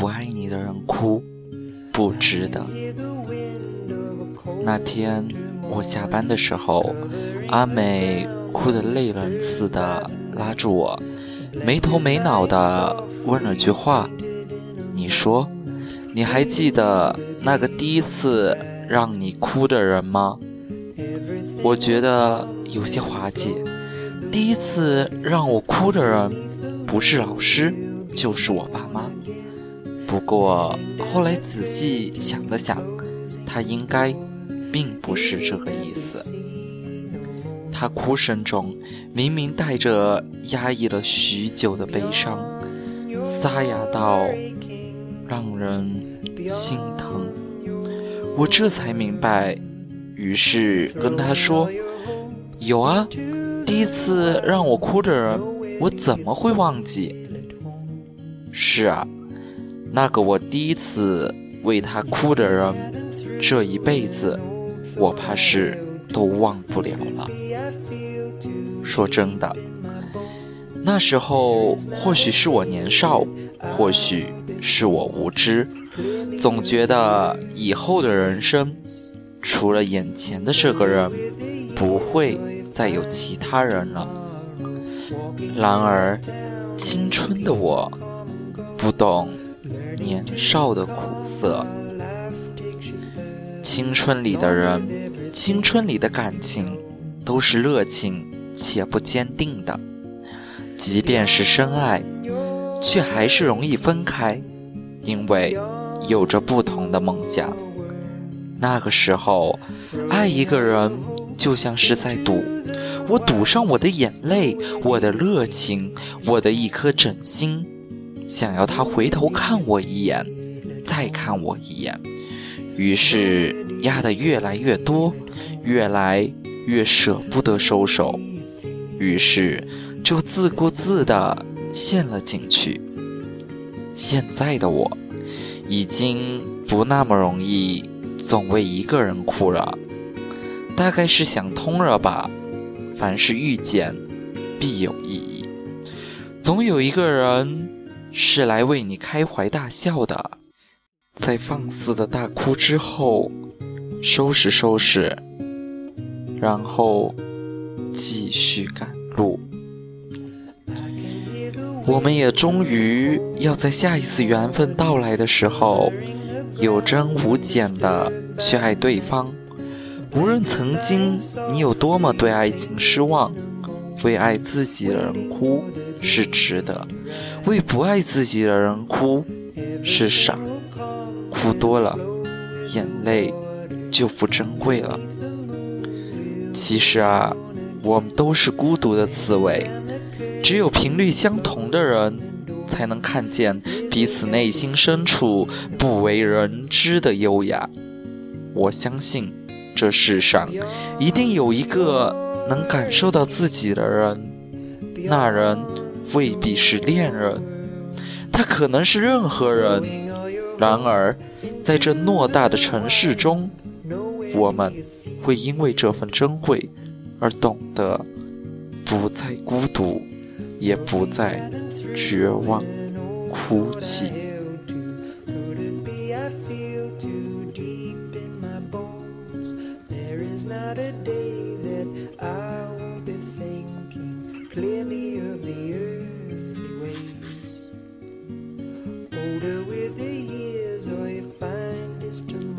不爱你的人哭，不值得。那天我下班的时候，阿美哭得泪人似的拉住我，没头没脑的问了句话：“你说，你还记得那个第一次让你哭的人吗？”我觉得有些滑稽。第一次让我哭的人，不是老师，就是我爸妈。不过后来仔细想了想，他应该并不是这个意思。他哭声中明明带着压抑了许久的悲伤，沙哑到让人心疼。我这才明白，于是跟他说：“有啊。”第一次让我哭的人，我怎么会忘记？是啊，那个我第一次为他哭的人，这一辈子我怕是都忘不了了。说真的，那时候或许是我年少，或许是我无知，总觉得以后的人生，除了眼前的这个人，不会。再有其他人了。然而，青春的我不懂年少的苦涩。青春里的人，青春里的感情，都是热情且不坚定的。即便是深爱，却还是容易分开，因为有着不同的梦想。那个时候，爱一个人就像是在赌。我赌上我的眼泪，我的热情，我的一颗真心，想要他回头看我一眼，再看我一眼。于是压得越来越多，越来越舍不得收手，于是就自顾自地陷了进去。现在的我，已经不那么容易总为一个人哭了，大概是想通了吧。凡是遇见，必有意义。总有一个人是来为你开怀大笑的。在放肆的大哭之后，收拾收拾，然后继续赶路。我们也终于要在下一次缘分到来的时候，有增无减的去爱对方。无论曾经你有多么对爱情失望，为爱自己的人哭是值得；为不爱自己的人哭是傻。哭多了，眼泪就不珍贵了。其实啊，我们都是孤独的刺猬，只有频率相同的人，才能看见彼此内心深处不为人知的优雅。我相信。这世上一定有一个能感受到自己的人，那人未必是恋人，他可能是任何人。然而，在这偌大的城市中，我们会因为这份珍贵而懂得不再孤独，也不再绝望哭泣。tomorrow, walking through your town as a podcast.